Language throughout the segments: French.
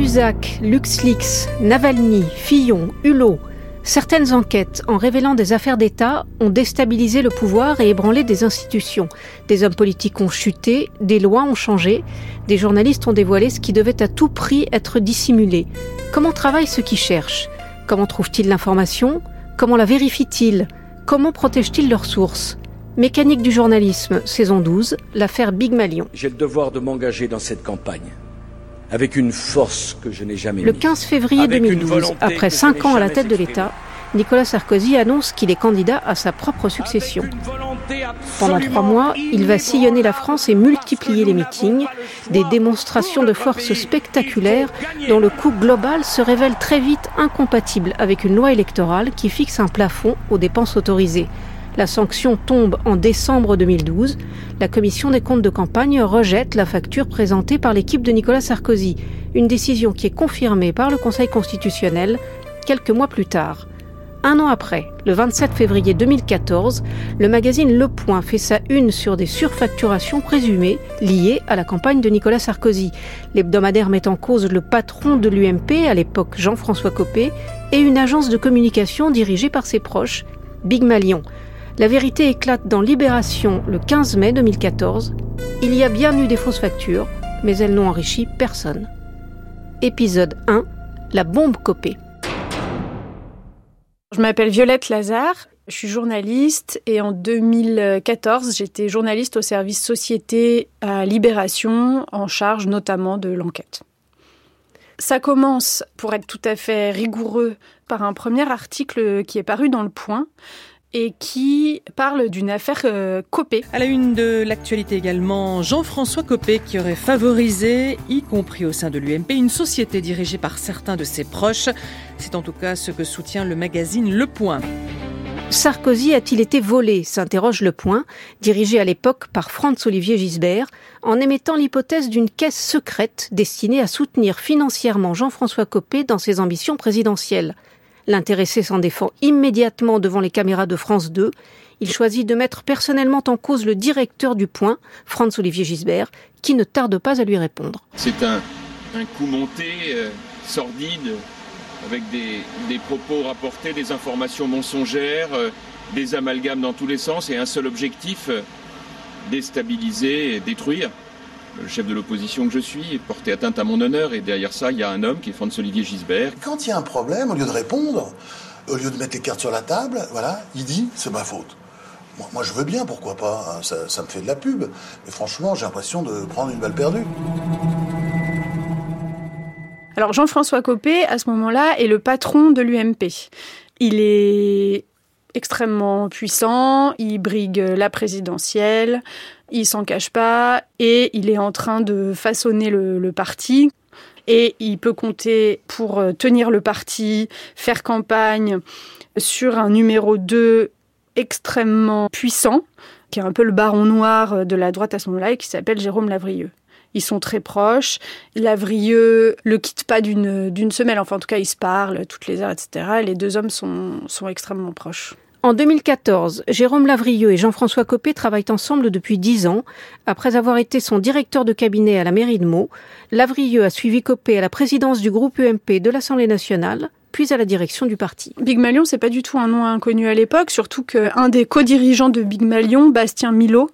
Cahuzac, LuxLeaks, Navalny, Fillon, Hulot, certaines enquêtes, en révélant des affaires d'État, ont déstabilisé le pouvoir et ébranlé des institutions. Des hommes politiques ont chuté, des lois ont changé, des journalistes ont dévoilé ce qui devait à tout prix être dissimulé. Comment travaillent ceux qui cherchent Comment trouvent-ils l'information? Comment la vérifient-ils Comment protègent-ils leurs sources? Mécanique du journalisme, saison 12, l'affaire Big Malion. J'ai le devoir de m'engager dans cette campagne avec une force que je n'ai jamais Le 15 février 2012, après cinq ans à la tête de l'État, Nicolas Sarkozy annonce qu'il est candidat à sa propre succession. Pendant trois mois, il va sillonner la France et multiplier les meetings, des démonstrations de force spectaculaires dont le coût global se révèle très vite incompatible avec une loi électorale qui fixe un plafond aux dépenses autorisées. La sanction tombe en décembre 2012. La commission des comptes de campagne rejette la facture présentée par l'équipe de Nicolas Sarkozy, une décision qui est confirmée par le Conseil constitutionnel quelques mois plus tard. Un an après, le 27 février 2014, le magazine Le Point fait sa une sur des surfacturations présumées liées à la campagne de Nicolas Sarkozy. L'hebdomadaire met en cause le patron de l'UMP, à l'époque Jean-François Copé, et une agence de communication dirigée par ses proches, Big Malion. La vérité éclate dans Libération le 15 mai 2014. Il y a bien eu des fausses factures, mais elles n'ont enrichi personne. Épisode 1 La bombe copée. Je m'appelle Violette Lazare, je suis journaliste et en 2014, j'étais journaliste au service société à Libération, en charge notamment de l'enquête. Ça commence, pour être tout à fait rigoureux, par un premier article qui est paru dans Le Point, et qui parle d'une affaire euh, Copé. À la une de l'actualité également, Jean-François Copé qui aurait favorisé, y compris au sein de l'UMP, une société dirigée par certains de ses proches. C'est en tout cas ce que soutient le magazine Le Point. Sarkozy a-t-il été volé? s'interroge Le Point, dirigé à l'époque par Franz-Olivier Gisbert, en émettant l'hypothèse d'une caisse secrète destinée à soutenir financièrement Jean-François Copé dans ses ambitions présidentielles. L'intéressé s'en défend immédiatement devant les caméras de France 2. Il choisit de mettre personnellement en cause le directeur du Point, Franz-Olivier Gisbert, qui ne tarde pas à lui répondre. C'est un, coup monté, euh, sordide, avec des, propos rapportés, des informations mensongères, euh, des amalgames dans tous les sens et un seul objectif, euh, déstabiliser et détruire le chef de l'opposition que je suis, porté atteinte à mon honneur, et derrière ça, il y a un homme qui est Franz-Olivier Gisbert. Quand il y a un problème, au lieu de répondre, au lieu de mettre les cartes sur la table, voilà, il dit c'est ma faute. Moi, je veux bien, pourquoi pas, hein, ça, ça me fait de la pub, mais franchement, j'ai l'impression de prendre une balle perdue. Alors Jean-François Copé, à ce moment-là, est le patron de l'UMP. Il est extrêmement puissant, il brigue la présidentielle, il s'en cache pas et il est en train de façonner le, parti. Et il peut compter pour euh, tenir le parti, faire campagne sur un numéro 2 extrêmement puissant, qui est un peu le baron noir de la droite à ce moment-là et qui s'appelle Jérôme Lavrieux. Ils sont très proches. Lavrieux le quitte pas d'une semaine. Enfin, en tout cas, ils se parlent toutes les heures, etc. Les deux hommes sont, sont extrêmement proches. En 2014, Jérôme Lavrieux et Jean-François Copé travaillent ensemble depuis dix ans. Après avoir été son directeur de cabinet à la mairie de Meaux, Lavrieux a suivi Copé à la présidence du groupe UMP de l'Assemblée nationale, puis à la direction du parti. Big Malion, c'est pas du tout un nom inconnu à l'époque, surtout qu'un des co-dirigeants de Big Malion, Bastien Milo,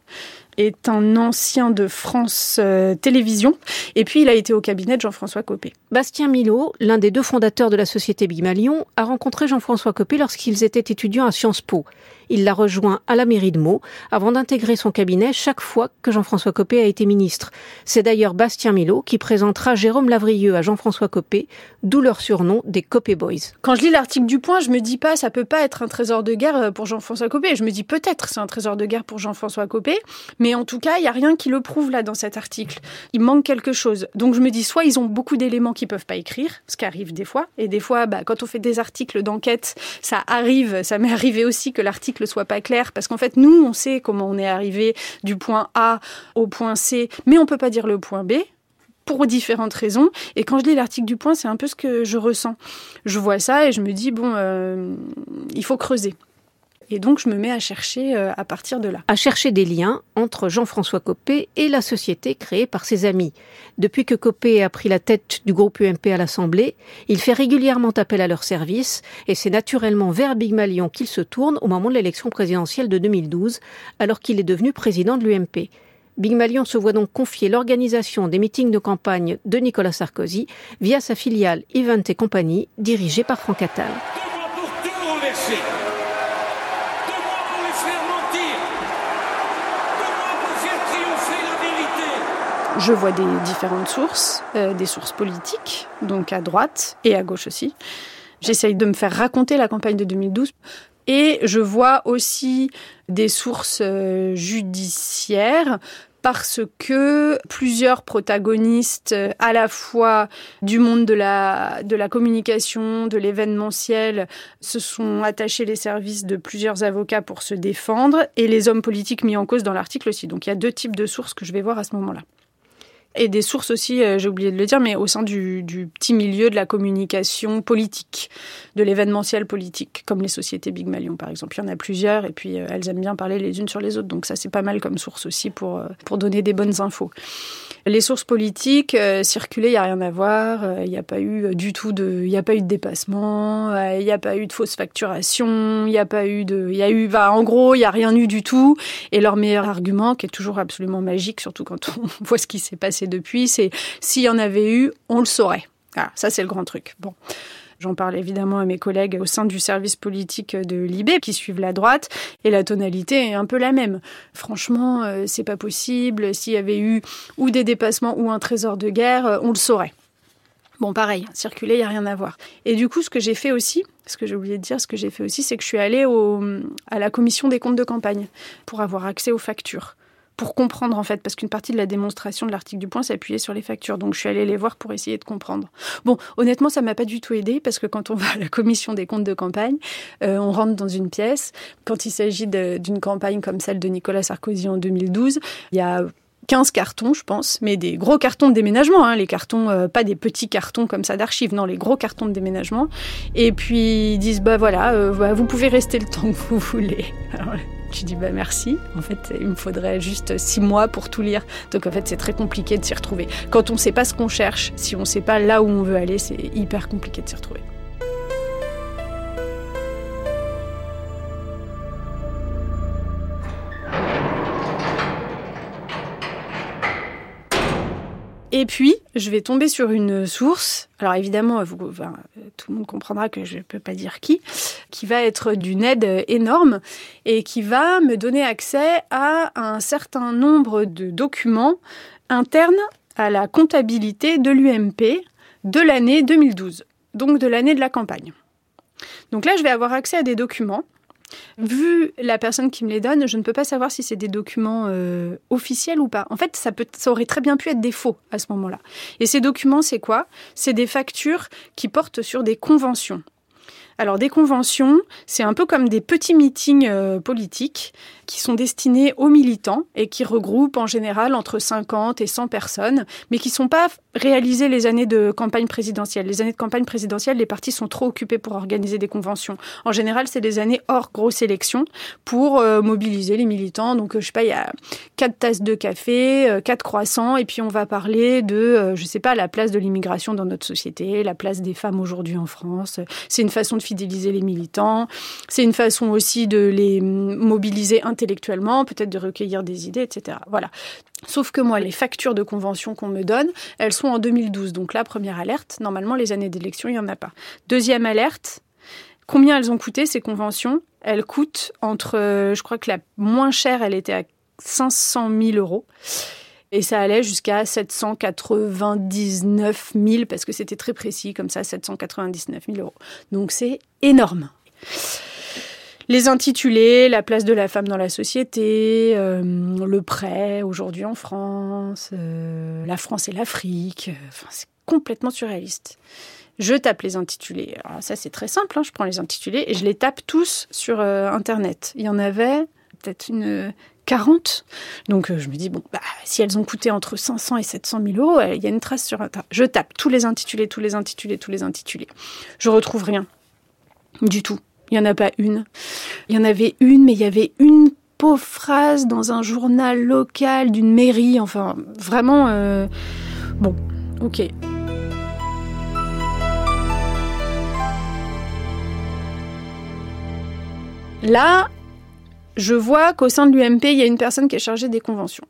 est un ancien de France euh, Télévisions. Et puis, il a été au cabinet de Jean-François Copé. Bastien Milot, l'un des deux fondateurs de la société Bigmalion, a rencontré Jean-François Copé lorsqu'ils étaient étudiants à Sciences Po. Il l'a rejoint à la mairie de Meaux avant d'intégrer son cabinet chaque fois que Jean-François Copé a été ministre. C'est d'ailleurs Bastien Milot qui présentera Jérôme Lavrieux à Jean-François Copé, d'où leur surnom des Copé Boys. Quand je lis l'article du Point, je me dis pas ça peut pas être un trésor de guerre euh, pour Jean-François Copé. Je me dis peut-être c'est un trésor de guerre pour Jean-François Copé, mais en tout cas, il y a rien qui le prouve là dans cet article. Il manque quelque chose. Donc je me dis soit ils ont beaucoup d'éléments qu'ils peuvent pas écrire, ce qui arrive des fois, et des fois, bah, quand on fait des articles d'enquête, ça arrive, ça m'est arrivé aussi que l'article soit pas clair, parce qu'en fait, nous, on sait comment on est arrivé du point A au point C, mais on peut pas dire le point B pour différentes raisons. Et quand je lis l'article du Point, c'est un peu ce que je ressens. Je vois ça et je me dis, bon, euh, il faut creuser. Et donc, je me mets à chercher euh, à partir de là. À chercher des liens entre Jean-François Copé et la société créée par ses amis. Depuis que Copé a pris la tête du groupe UMP à l'Assemblée, il fait régulièrement appel à leur service et c'est naturellement vers Big Malion qu'il se tourne au moment de l'élection présidentielle de 2012, alors qu'il est devenu président de l'UMP. Big Malion se voit donc confier l'organisation des meetings de campagne de Nicolas Sarkozy via sa filiale Event et compagnie, dirigée par Franck Attal. Je vois des différentes sources, euh, des sources politiques, donc à droite et à gauche aussi. J'essaye de me faire raconter la campagne de 2012. Et je vois aussi des sources euh, judiciaires parce que plusieurs protagonistes à la fois du monde de la, de la communication, de l'événementiel, se sont attachés les services de plusieurs avocats pour se défendre et les hommes politiques mis en cause dans l'article aussi. Donc il y a deux types de sources que je vais voir à ce moment-là et des sources aussi, euh, j'ai oublié de le dire, mais au sein du, petit milieu de la communication politique, de l'événementiel politique, comme les sociétés Big Malion par exemple. Il y en a plusieurs et puis euh, elles aiment bien parler les unes sur les autres, donc ça c'est pas mal comme source aussi pour, euh, pour donner des bonnes infos. Les sources politiques, circuler, il a rien à voir, il n'y a pas eu du tout de, il a pas eu de dépassement, il n'y a pas eu de fausse facturation, il n'y a pas eu de, il y a eu, bah, en gros, il n'y a rien eu du tout. Et leur meilleur argument, qui est toujours absolument magique, surtout quand on voit ce qui s'est passé depuis, c'est s'il y en avait eu, on le saurait. Ah, ça, c'est le grand truc. Bon. J'en parle évidemment à mes collègues au sein du service politique de l'IB qui suivent la droite et la tonalité est un peu la même. Franchement, euh, c'est pas possible. S'il y avait eu ou des dépassements ou un trésor de guerre, euh, on le saurait. Bon, pareil, circuler, il n'y a rien à voir. Et du coup, ce que j'ai fait aussi, ce que j'ai oublié de dire, ce que j'ai fait aussi, c'est que je suis allée à la commission des comptes de campagne pour avoir accès aux factures pour comprendre en fait, parce qu'une partie de la démonstration de l'article du point s'appuyait sur les factures. Donc je suis allée les voir pour essayer de comprendre. Bon, honnêtement, ça m'a pas du tout aidé parce que quand on va à la commission des comptes de campagne, euh, on rentre dans une pièce. Quand il s'agit d'une campagne comme celle de Nicolas Sarkozy en 2012, il y a 15 cartons, je pense, mais des gros cartons de déménagement, hein, les cartons, euh, pas des petits cartons comme ça d'archives, non, les gros cartons de déménagement. Et puis ils disent, bah voilà, euh, bah, vous pouvez rester le temps que vous voulez. Alors, je dis bah merci. En fait, il me faudrait juste six mois pour tout lire. Donc en fait, c'est très compliqué de s'y retrouver. Quand on ne sait pas ce qu'on cherche, si on ne sait pas là où on veut aller, c'est hyper compliqué de s'y retrouver. Et puis, je vais tomber sur une source. Alors évidemment, tout le monde comprendra que je ne peux pas dire qui, qui va être d'une aide énorme et qui va me donner accès à un certain nombre de documents internes à la comptabilité de l'UMP de l'année 2012, donc de l'année de la campagne. Donc là, je vais avoir accès à des documents Vu la personne qui me les donne, je ne peux pas savoir si c'est des documents euh, officiels ou pas. En fait, ça, aurait très bien pu être des faux à ce moment-là. Et ces documents, c'est quoi? C'est des factures qui portent sur des conventions. Alors des conventions, c'est un peu comme des petits meetings euh, politiques qui sont destinés aux militants et qui regroupent en général entre 50 et 100 personnes, mais qui ne sont pas réalisés les années de campagne présidentielle. Les années de campagne présidentielle, les partis sont trop occupés pour organiser des conventions. En général, c'est des années hors grosse élection pour euh, mobiliser les militants. Donc, euh, je sais pas, il y a quatre tasses de café, euh, quatre croissants, et puis on va parler de, je sais pas, la place de l'immigration dans notre société, la place des femmes aujourd'hui en France. C'est une façon de fidéliser les militants. C'est une façon aussi de les mobiliser intellectuellement, peut-être de recueillir des idées, etc. Voilà. Sauf que moi, les factures de convention qu'on me donne, elles sont en 2012. Donc la première alerte, normalement, les années d'élection, il n'y en a pas. Deuxième alerte, combien elles ont coûté ces conventions? Elles coûtent entre, je crois que la moins chère, elle était à 500 000 euros. Et ça allait jusqu'à 799 000, parce que c'était très précis, comme ça, 799 000 euros. Donc c'est énorme. Les intitulés, la place de la femme dans la société, euh, le prêt aujourd'hui en France, euh, la France et l'Afrique, enfin, c'est complètement surréaliste. Je tape les intitulés. Alors ça c'est très simple, hein. je prends les intitulés et je les tape tous sur euh, Internet. Il y en avait peut-être une 40. Donc euh, je me dis, bon, bah, si elles ont coûté entre 500 et 700 000 euros, il y a une trace sur Internet. Je tape tous les intitulés, tous les intitulés, tous les intitulés. Je retrouve rien. Du tout. Il n'y en a pas une. Il y en avait une, mais il y avait une pauvre phrase dans un journal local d'une mairie. Enfin, vraiment... Euh, bon, ok. Là, je vois qu'au sein de l'UMP, il y a une personne qui est chargée des conventions.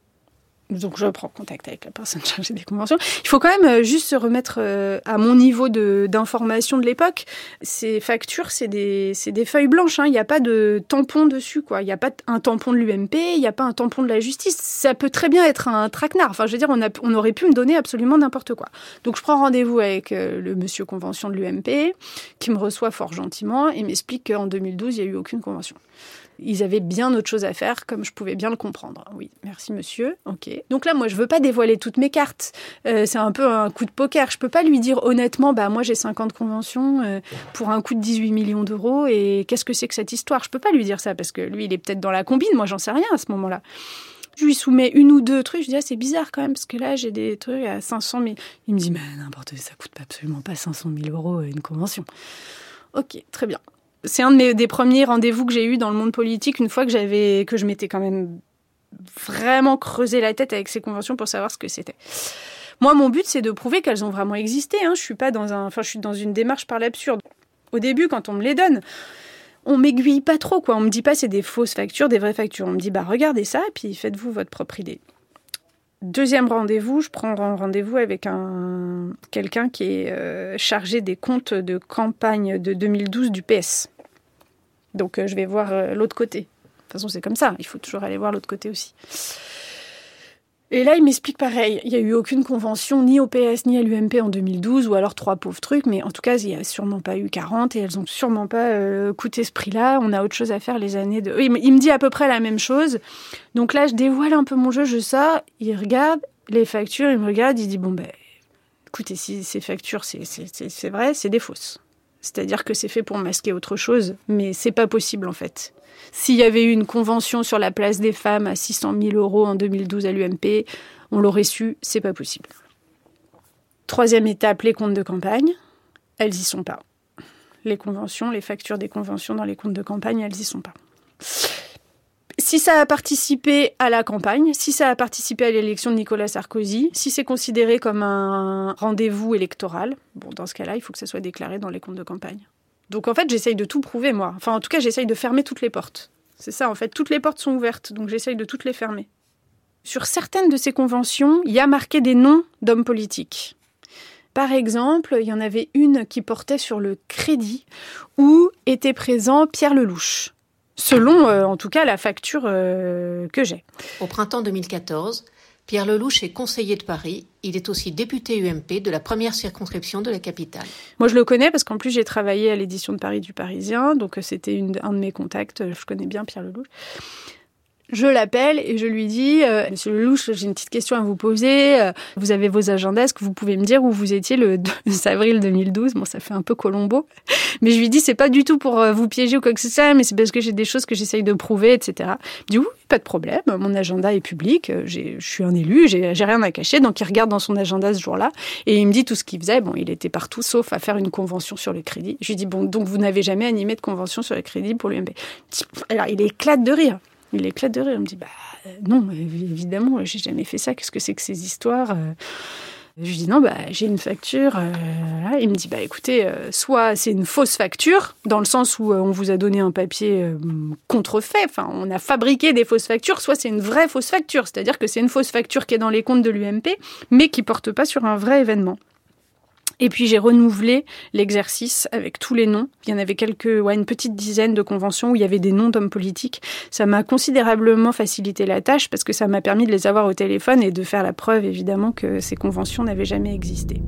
Donc je prends contact avec la personne chargée des conventions. Il faut quand même euh, juste se remettre euh, à mon niveau d'information de, l'époque. Ces factures, c'est des, des, feuilles blanches. Hein. Il n'y a pas de tampon dessus. quoi. Il n'y a pas un tampon de l'UMP, il n'y a pas un tampon de la justice. Ça peut très bien être un traquenard. Enfin, je veux dire, on, a, on aurait pu me donner absolument n'importe quoi. Donc je prends rendez-vous avec euh, le monsieur convention de l'UMP, qui me reçoit fort gentiment et m'explique qu'en 2012, il n'y a eu aucune convention. Ils avaient bien autre chose à faire, comme je pouvais bien le comprendre. Oui, merci monsieur. Ok. Donc là, moi, je veux pas dévoiler toutes mes cartes. Euh, c'est un peu un coup de poker. Je peux pas lui dire honnêtement, bah moi j'ai 50 conventions euh, pour un coût de 18 millions d'euros et qu'est-ce que c'est que cette histoire? Je peux pas lui dire ça parce que lui, il est peut-être dans la combine. Moi, j'en sais rien à ce moment-là. Je lui soumets une ou deux trucs. Je dis, ah, c'est bizarre quand même, parce que là, j'ai des trucs à 500 000. Il me dit, mais n'importe ça coûte absolument pas 500 000 euros une convention. Ok, très bien c'est un des premiers rendez-vous que j'ai eu dans le monde politique une fois que j'avais que je m'étais quand même vraiment creusé la tête avec ces conventions pour savoir ce que c'était. Moi, mon but, c'est de prouver qu'elles ont vraiment existé. Hein. Je suis pas dans un, enfin, je suis dans une démarche par l'absurde. Au début, quand on me les donne, on m'aiguille pas trop, quoi. On me dit pas c'est des fausses factures, des vraies factures. On me dit bah regardez ça, puis faites-vous votre propre idée. Deuxième rendez-vous, je prends rendez-vous avec un quelqu'un qui est euh, chargé des comptes de campagne de 2012 du PS. Donc euh, je vais voir euh, l'autre côté. De toute façon, c'est comme ça. Il faut toujours aller voir l'autre côté aussi. Et là, il m'explique pareil. Il n'y a eu aucune convention ni au PS ni à l'UMP en 2012, ou alors trois pauvres trucs, mais en tout cas, il n'y a sûrement pas eu 40 et elles n'ont sûrement pas euh, coûté ce prix-là. On a autre chose à faire les années de. Il me dit à peu près la même chose. Donc là, je dévoile un peu mon jeu, je sors, il regarde les factures, il me regarde, il dit Bon, ben, écoutez, si ces factures, c'est vrai, c'est des fausses. C'est-à-dire que c'est fait pour masquer autre chose, mais c'est pas possible en fait. S'il y avait eu une convention sur la place des femmes à 600 000 euros en 2012 à l'UMP, on l'aurait su, c'est pas possible. Troisième étape, les comptes de campagne. Elles y sont pas. Les conventions, les factures des conventions dans les comptes de campagne, elles y sont pas si ça a participé à la campagne, si ça a participé à l'élection de Nicolas Sarkozy, si c'est considéré comme un rendez-vous électoral, bon, dans ce cas-là, il faut que ça soit déclaré dans les comptes de campagne. Donc en fait, j'essaye de tout prouver, moi. Enfin, en tout cas, j'essaye de fermer toutes les portes. C'est ça, en fait. Toutes les portes sont ouvertes, donc j'essaye de toutes les fermer. Sur certaines de ces conventions, il y a marqué des noms d'hommes politiques. Par exemple, il y en avait une qui portait sur le crédit, où était présent Pierre Lelouch selon euh, en tout cas la facture euh, que j'ai. Au printemps 2014, Pierre Lelouch est conseiller de Paris. Il est aussi député UMP de la première circonscription de la capitale. Moi, je le connais parce qu'en plus, j'ai travaillé à l'édition de Paris du Parisien. Donc, euh, c'était un de mes contacts. Je connais bien Pierre Lelouch. Je l'appelle et je lui dis euh, Monsieur Lelouch, j'ai une petite question à vous poser. Euh, vous avez vos agendas, est-ce que vous pouvez me dire où vous étiez le 2 avril 2012 Bon, ça fait un peu Colombo. Mais je lui dis C'est pas du tout pour euh, vous piéger ou quoi que ce soit, mais c'est parce que j'ai des choses que j'essaye de prouver, etc. Il dit pas de problème. Mon agenda est public. Je suis un élu, j'ai rien à cacher. Donc, il regarde dans son agenda ce jour-là et il me dit tout ce qu'il faisait. Bon, il était partout sauf à faire une convention sur le crédit. Je lui dis Bon, donc vous n'avez jamais animé de convention sur le crédit pour l'UMB Alors, il éclate de rire. Il éclate de rire. Il me dit bah non, évidemment, j'ai jamais fait ça. Qu'est-ce que c'est que ces histoires euh? Je lui dis non, bah, j'ai une facture. Euh, il me dit bah écoutez, euh, soit c'est une fausse facture, dans le sens où on vous a donné un papier contrefait, enfin on a fabriqué des fausses factures, soit c'est une vraie fausse facture, c'est-à-dire que c'est une fausse facture qui est dans les comptes de l'UMP, mais qui porte pas sur un vrai événement. Et puis j'ai renouvelé l'exercice avec tous les noms. Il y en avait quelques, ouais, une petite dizaine de conventions où il y avait des noms d'hommes politiques. Ça m'a considérablement facilité la tâche parce que ça m'a permis de les avoir au téléphone et de faire la preuve évidemment que ces conventions n'avaient jamais existé.